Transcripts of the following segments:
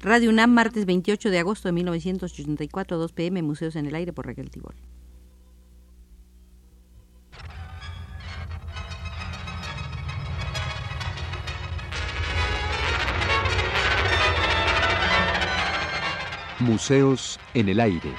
Radio UNAM, martes 28 de agosto de 1984, 2 pm, Museos en el Aire por Raquel Tibol. Museos en el Aire.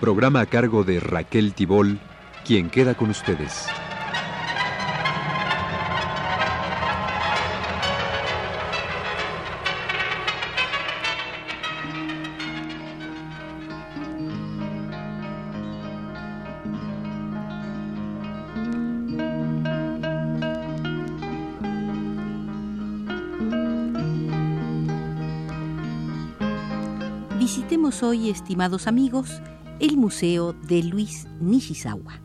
Programa a cargo de Raquel Tibol, quien queda con ustedes. Hoy, estimados amigos, el Museo de Luis Nishizawa,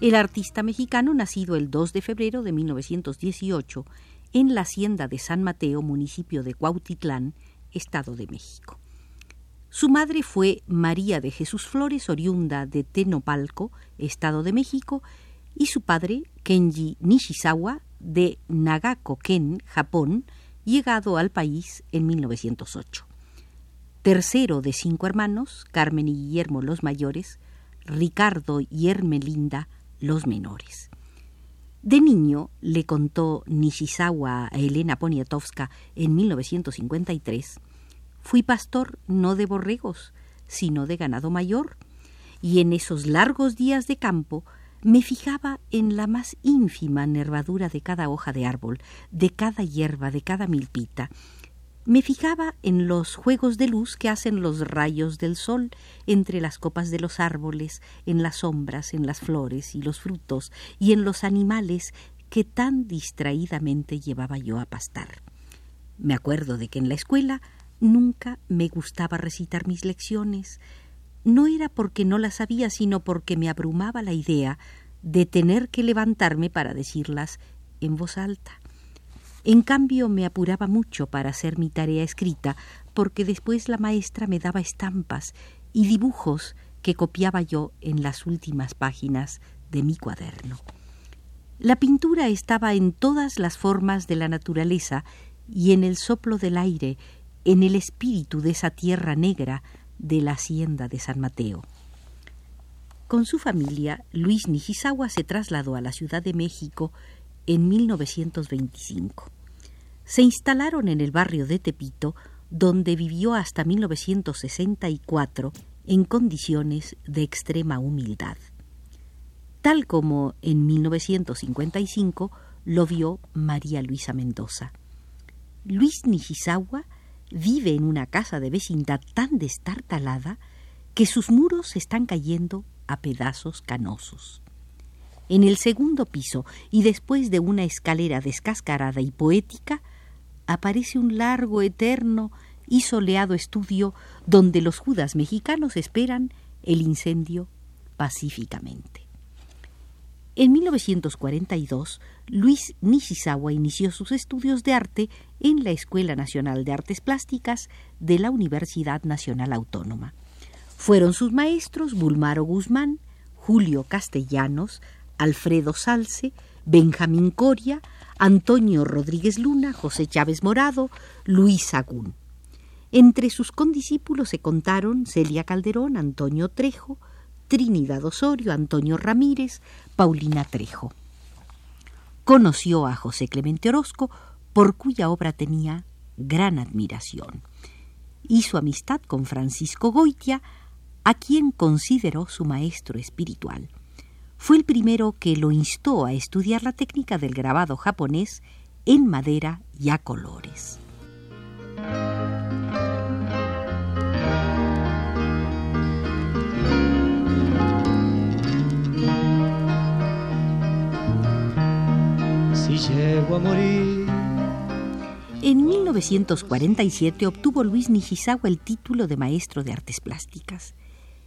el artista mexicano nacido el 2 de febrero de 1918 en la hacienda de San Mateo, municipio de Cuautitlán, Estado de México. Su madre fue María de Jesús Flores, oriunda de Tenopalco, Estado de México, y su padre, Kenji Nishizawa, de Nagako-ken, Japón, llegado al país en 1908 tercero de cinco hermanos, Carmen y Guillermo los mayores, Ricardo y Hermelinda los menores. De niño le contó Nishizawa a Elena Poniatowska en 1953, fui pastor no de borregos, sino de ganado mayor, y en esos largos días de campo me fijaba en la más ínfima nervadura de cada hoja de árbol, de cada hierba, de cada milpita, me fijaba en los juegos de luz que hacen los rayos del sol entre las copas de los árboles, en las sombras, en las flores y los frutos, y en los animales que tan distraídamente llevaba yo a pastar. Me acuerdo de que en la escuela nunca me gustaba recitar mis lecciones. No era porque no las sabía, sino porque me abrumaba la idea de tener que levantarme para decirlas en voz alta. En cambio, me apuraba mucho para hacer mi tarea escrita, porque después la maestra me daba estampas y dibujos que copiaba yo en las últimas páginas de mi cuaderno. La pintura estaba en todas las formas de la naturaleza y en el soplo del aire, en el espíritu de esa tierra negra de la hacienda de San Mateo. Con su familia, Luis Nijizawa se trasladó a la Ciudad de México en 1925. Se instalaron en el barrio de Tepito, donde vivió hasta 1964 en condiciones de extrema humildad. Tal como en 1955 lo vio María Luisa Mendoza. Luis Nishizawa vive en una casa de vecindad tan destartalada que sus muros están cayendo a pedazos canosos. En el segundo piso, y después de una escalera descascarada y poética, aparece un largo, eterno y soleado estudio donde los judas mexicanos esperan el incendio pacíficamente. En 1942, Luis Nishizawa inició sus estudios de arte en la Escuela Nacional de Artes Plásticas de la Universidad Nacional Autónoma. Fueron sus maestros Bulmaro Guzmán, Julio Castellanos, Alfredo Salce, Benjamín Coria, Antonio Rodríguez Luna, José Chávez Morado, Luis Agún. Entre sus condiscípulos se contaron Celia Calderón, Antonio Trejo, Trinidad Osorio, Antonio Ramírez, Paulina Trejo. Conoció a José Clemente Orozco, por cuya obra tenía gran admiración. Hizo amistad con Francisco Goitia, a quien consideró su maestro espiritual fue el primero que lo instó a estudiar la técnica del grabado japonés en madera y a colores. Si llego a morir. En 1947 obtuvo Luis Nishizawa el título de maestro de artes plásticas.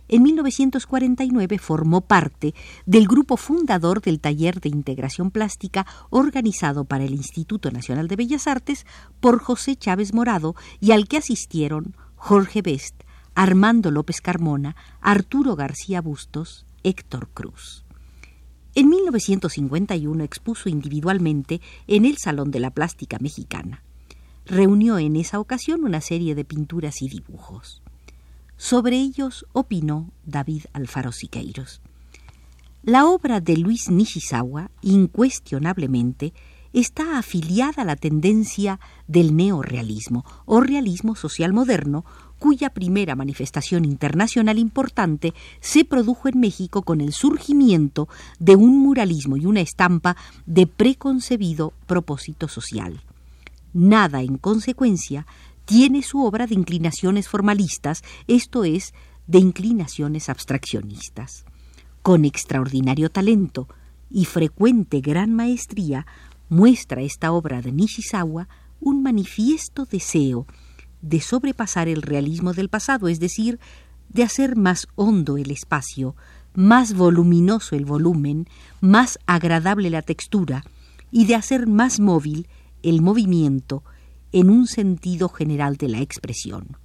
En 1949 formó parte del grupo fundador del taller de integración plástica organizado para el Instituto Nacional de Bellas Artes por José Chávez Morado y al que asistieron Jorge Best, Armando López Carmona, Arturo García Bustos, Héctor Cruz. En 1951 expuso individualmente en el Salón de la Plástica Mexicana. Reunió en esa ocasión una serie de pinturas y dibujos. Sobre ellos opinó David Alfaro Siqueiros. La obra de Luis Nishizawa, incuestionablemente, está afiliada a la tendencia del neorealismo o realismo social moderno, cuya primera manifestación internacional importante se produjo en México con el surgimiento de un muralismo y una estampa de preconcebido propósito social. Nada, en consecuencia, tiene su obra de inclinaciones formalistas, esto es, de inclinaciones abstraccionistas con extraordinario talento y frecuente gran maestría, muestra esta obra de Nishizawa un manifiesto deseo de sobrepasar el realismo del pasado, es decir, de hacer más hondo el espacio, más voluminoso el volumen, más agradable la textura, y de hacer más móvil el movimiento en un sentido general de la expresión.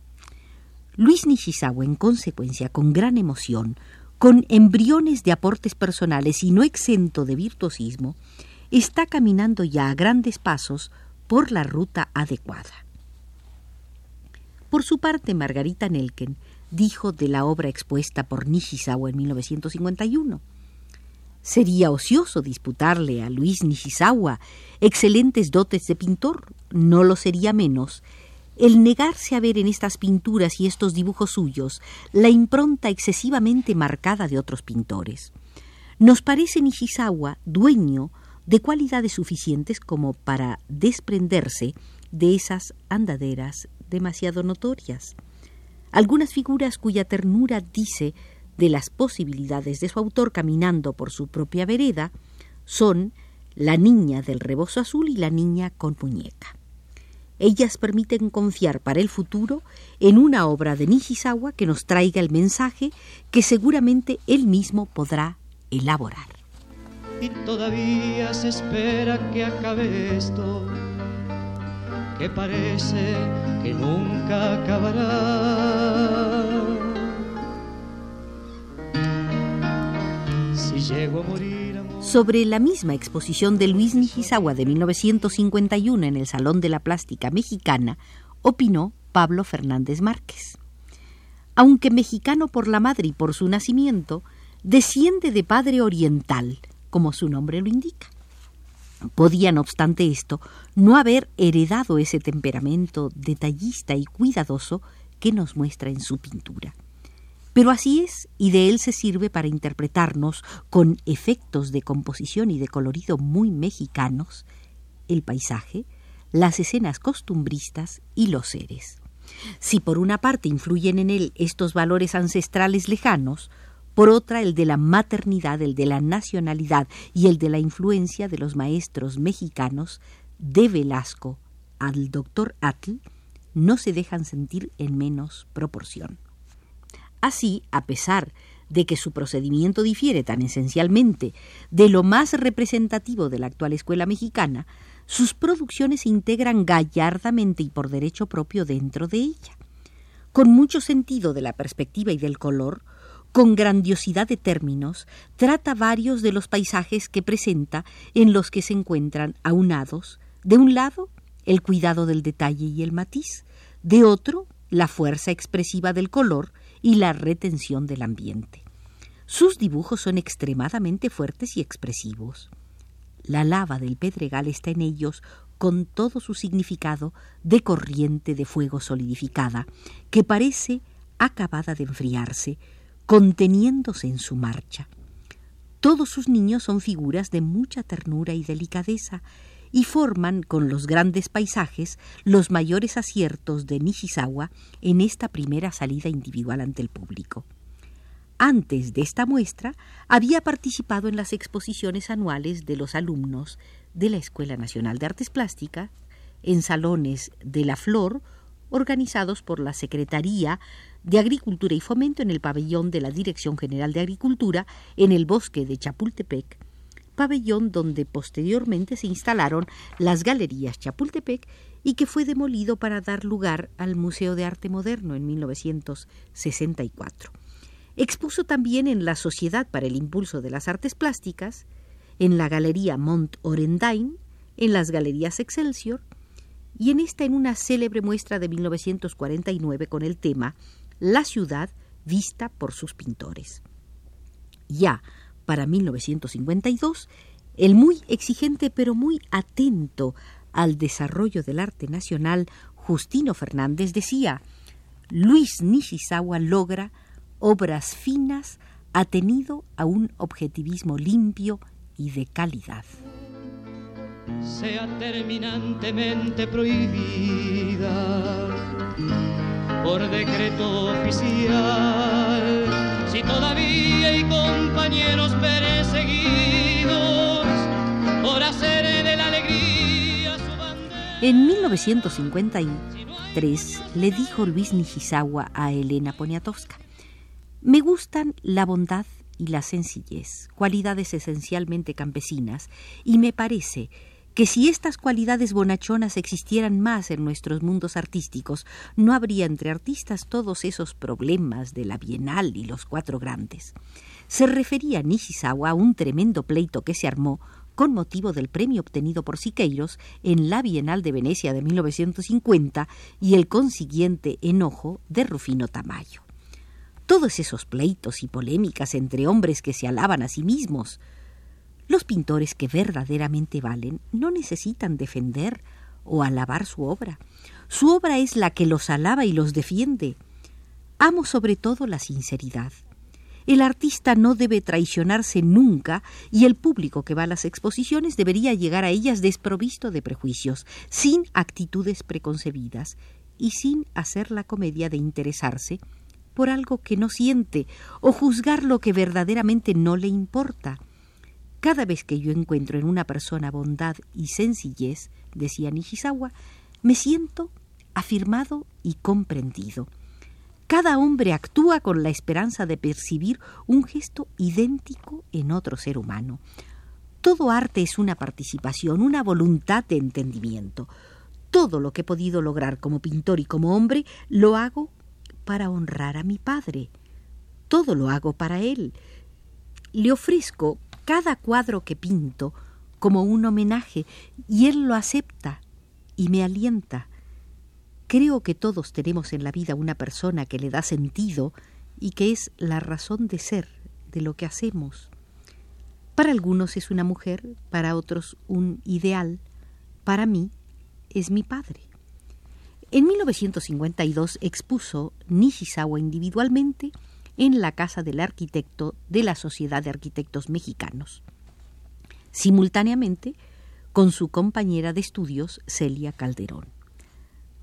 Luis Nishizawa, en consecuencia, con gran emoción, con embriones de aportes personales y no exento de virtuosismo, está caminando ya a grandes pasos por la ruta adecuada. Por su parte, Margarita Nelken dijo de la obra expuesta por Nishizawa en 1951. Sería ocioso disputarle a Luis Nishizawa excelentes dotes de pintor, no lo sería menos el negarse a ver en estas pinturas y estos dibujos suyos la impronta excesivamente marcada de otros pintores. Nos parece Nishizawa dueño de cualidades suficientes como para desprenderse de esas andaderas demasiado notorias. Algunas figuras cuya ternura dice de las posibilidades de su autor caminando por su propia vereda son la niña del rebozo azul y la niña con muñeca. Ellas permiten confiar para el futuro en una obra de Nishizawa que nos traiga el mensaje que seguramente él mismo podrá elaborar. Y todavía se espera que acabe esto, que parece que nunca acabará. Si llego a morir sobre la misma exposición de Luis Nijizawa de 1951 en el Salón de la Plástica Mexicana, opinó Pablo Fernández Márquez. Aunque mexicano por la madre y por su nacimiento, desciende de padre oriental, como su nombre lo indica. Podía, no obstante esto, no haber heredado ese temperamento detallista y cuidadoso que nos muestra en su pintura. Pero así es, y de él se sirve para interpretarnos, con efectos de composición y de colorido muy mexicanos, el paisaje, las escenas costumbristas y los seres. Si por una parte influyen en él estos valores ancestrales lejanos, por otra el de la maternidad, el de la nacionalidad y el de la influencia de los maestros mexicanos de Velasco al doctor Atl, no se dejan sentir en menos proporción. Así, a pesar de que su procedimiento difiere tan esencialmente de lo más representativo de la actual escuela mexicana, sus producciones se integran gallardamente y por derecho propio dentro de ella. Con mucho sentido de la perspectiva y del color, con grandiosidad de términos, trata varios de los paisajes que presenta en los que se encuentran aunados, de un lado, el cuidado del detalle y el matiz, de otro, la fuerza expresiva del color y la retención del ambiente. Sus dibujos son extremadamente fuertes y expresivos. La lava del pedregal está en ellos con todo su significado de corriente de fuego solidificada, que parece acabada de enfriarse, conteniéndose en su marcha. Todos sus niños son figuras de mucha ternura y delicadeza, y forman con los grandes paisajes los mayores aciertos de Nishizawa en esta primera salida individual ante el público. Antes de esta muestra, había participado en las exposiciones anuales de los alumnos de la Escuela Nacional de Artes Plásticas, en salones de la Flor, organizados por la Secretaría de Agricultura y Fomento en el pabellón de la Dirección General de Agricultura en el bosque de Chapultepec, pabellón donde posteriormente se instalaron las Galerías Chapultepec y que fue demolido para dar lugar al Museo de Arte Moderno en 1964. Expuso también en la Sociedad para el Impulso de las Artes Plásticas en la Galería Mont Orendain, en las Galerías Excelsior y en esta en una célebre muestra de 1949 con el tema La ciudad vista por sus pintores. Ya para 1952, el muy exigente pero muy atento al desarrollo del arte nacional, Justino Fernández decía, Luis Nishizawa logra obras finas atenido a un objetivismo limpio y de calidad. Sea terminantemente prohibida por decreto oficial, si todavía hay compañeros perseguidos por hacer de la alegría su bandera. En 1953 le dijo Luis Nijizawa a Elena Poniatowska, me gustan la bondad y la sencillez, cualidades esencialmente campesinas, y me parece que si estas cualidades bonachonas existieran más en nuestros mundos artísticos, no habría entre artistas todos esos problemas de la Bienal y los cuatro grandes. Se refería Nishizawa a un tremendo pleito que se armó con motivo del premio obtenido por Siqueiros en la Bienal de Venecia de 1950 y el consiguiente enojo de Rufino Tamayo todos esos pleitos y polémicas entre hombres que se alaban a sí mismos. Los pintores que verdaderamente valen no necesitan defender o alabar su obra. Su obra es la que los alaba y los defiende. Amo sobre todo la sinceridad. El artista no debe traicionarse nunca y el público que va a las exposiciones debería llegar a ellas desprovisto de prejuicios, sin actitudes preconcebidas y sin hacer la comedia de interesarse por algo que no siente o juzgar lo que verdaderamente no le importa. Cada vez que yo encuentro en una persona bondad y sencillez, decía Nishizawa, me siento afirmado y comprendido. Cada hombre actúa con la esperanza de percibir un gesto idéntico en otro ser humano. Todo arte es una participación, una voluntad de entendimiento. Todo lo que he podido lograr como pintor y como hombre lo hago para honrar a mi padre. Todo lo hago para él. Le ofrezco cada cuadro que pinto como un homenaje y él lo acepta y me alienta. Creo que todos tenemos en la vida una persona que le da sentido y que es la razón de ser de lo que hacemos. Para algunos es una mujer, para otros un ideal, para mí es mi padre. En 1952 expuso Nishizawa individualmente en la casa del arquitecto de la Sociedad de Arquitectos Mexicanos, simultáneamente con su compañera de estudios Celia Calderón.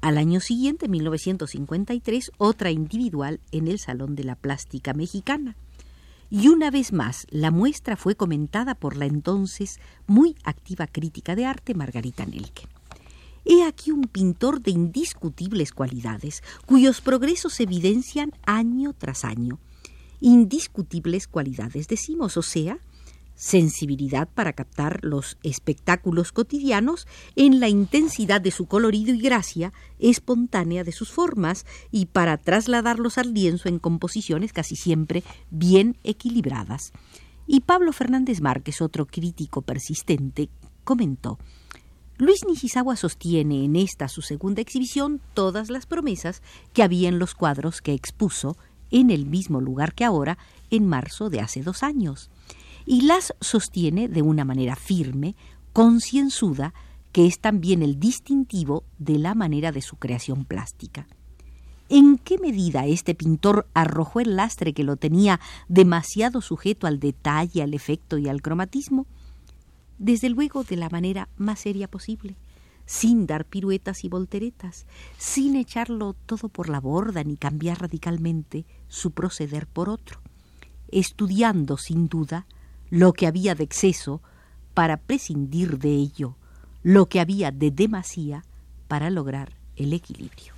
Al año siguiente, 1953, otra individual en el Salón de la Plástica Mexicana. Y una vez más, la muestra fue comentada por la entonces muy activa crítica de arte Margarita Nelke. He aquí un pintor de indiscutibles cualidades, cuyos progresos se evidencian año tras año. Indiscutibles cualidades, decimos, o sea, sensibilidad para captar los espectáculos cotidianos en la intensidad de su colorido y gracia espontánea de sus formas y para trasladarlos al lienzo en composiciones casi siempre bien equilibradas. Y Pablo Fernández Márquez, otro crítico persistente, comentó Luis Nishizawa sostiene en esta su segunda exhibición todas las promesas que había en los cuadros que expuso en el mismo lugar que ahora, en marzo de hace dos años, y las sostiene de una manera firme, concienzuda, que es también el distintivo de la manera de su creación plástica. ¿En qué medida este pintor arrojó el lastre que lo tenía demasiado sujeto al detalle, al efecto y al cromatismo? desde luego de la manera más seria posible, sin dar piruetas y volteretas, sin echarlo todo por la borda ni cambiar radicalmente su proceder por otro, estudiando sin duda lo que había de exceso para prescindir de ello, lo que había de demasía para lograr el equilibrio.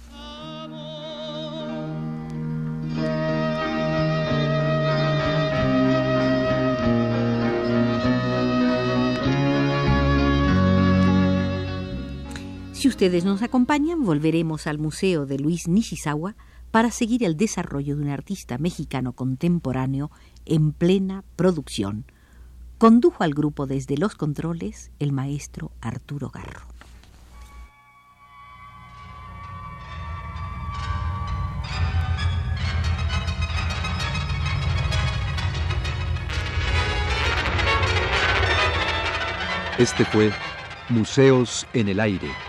Ustedes nos acompañan, volveremos al Museo de Luis Nishizawa para seguir el desarrollo de un artista mexicano contemporáneo en plena producción, Condujo al grupo desde los controles el maestro Arturo Garro. Este fue Museos en el Aire.